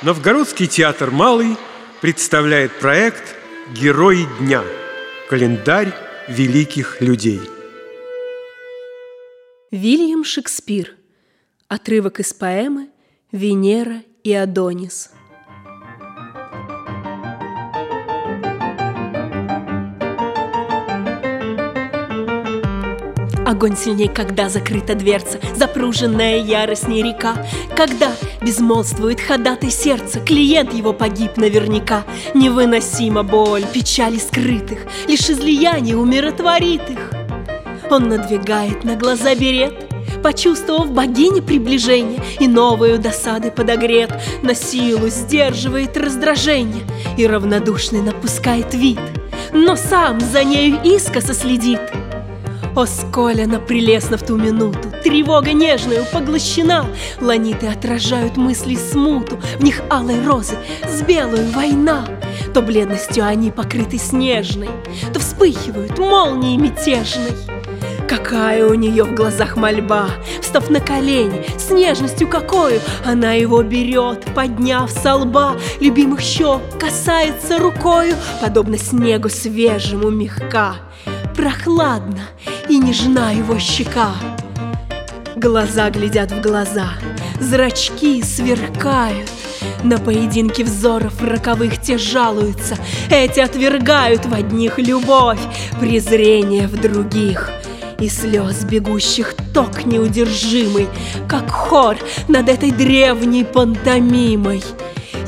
Новгородский театр «Малый» представляет проект «Герои дня. Календарь великих людей». Вильям Шекспир. Отрывок из поэмы «Венера и Адонис». Огонь сильней, когда закрыта дверца, Запруженная яростней река, Когда безмолвствует ходатай сердце, Клиент его погиб наверняка. Невыносима боль, печали скрытых, Лишь излияние умиротворит их. Он надвигает на глаза берет, Почувствовав богине приближение И новую досады подогрет, На силу сдерживает раздражение И равнодушный напускает вид, Но сам за нею искоса следит — о, сколь она прелестна в ту минуту! Тревога нежная поглощена, Ланиты отражают мысли смуту, В них алой розы с белую война. То бледностью они покрыты снежной, То вспыхивают молнией мятежной. Какая у нее в глазах мольба, Встав на колени, с нежностью какую Она его берет, подняв со лба Любимых щек, касается рукою, Подобно снегу свежему мягка. Прохладно и нежна его щека. Глаза глядят в глаза, зрачки сверкают. На поединке взоров роковых те жалуются, Эти отвергают в одних любовь, презрение в других. И слез бегущих ток неудержимый, Как хор над этой древней пантомимой.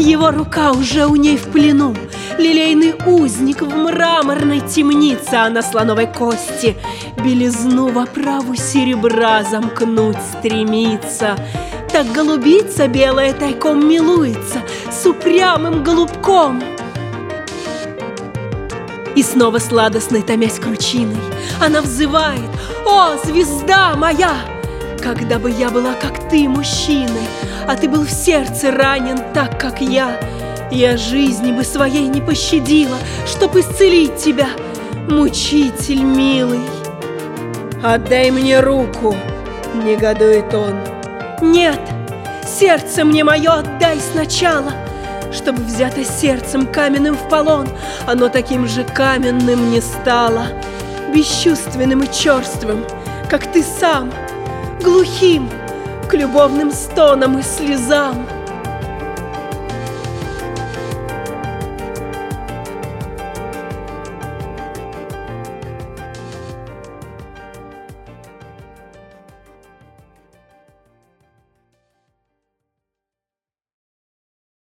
Его рука уже у ней в плену, Лилейный узник в мраморной темнице, А на слоновой кости белизну в оправу серебра замкнуть стремится. Так голубица белая тайком милуется С упрямым голубком. И снова сладостной томясь кручиной Она взывает «О, звезда моя!» Когда бы я была, как ты, мужчиной, А ты был в сердце ранен так, как я, Я жизни бы своей не пощадила, Чтоб исцелить тебя, мучитель милый. «Отдай мне руку!» — негодует он. «Нет, сердце мне мое отдай сначала!» Чтобы взято сердцем каменным в полон, Оно таким же каменным не стало, Бесчувственным и черствым, как ты сам — глухим к любовным стонам и слезам.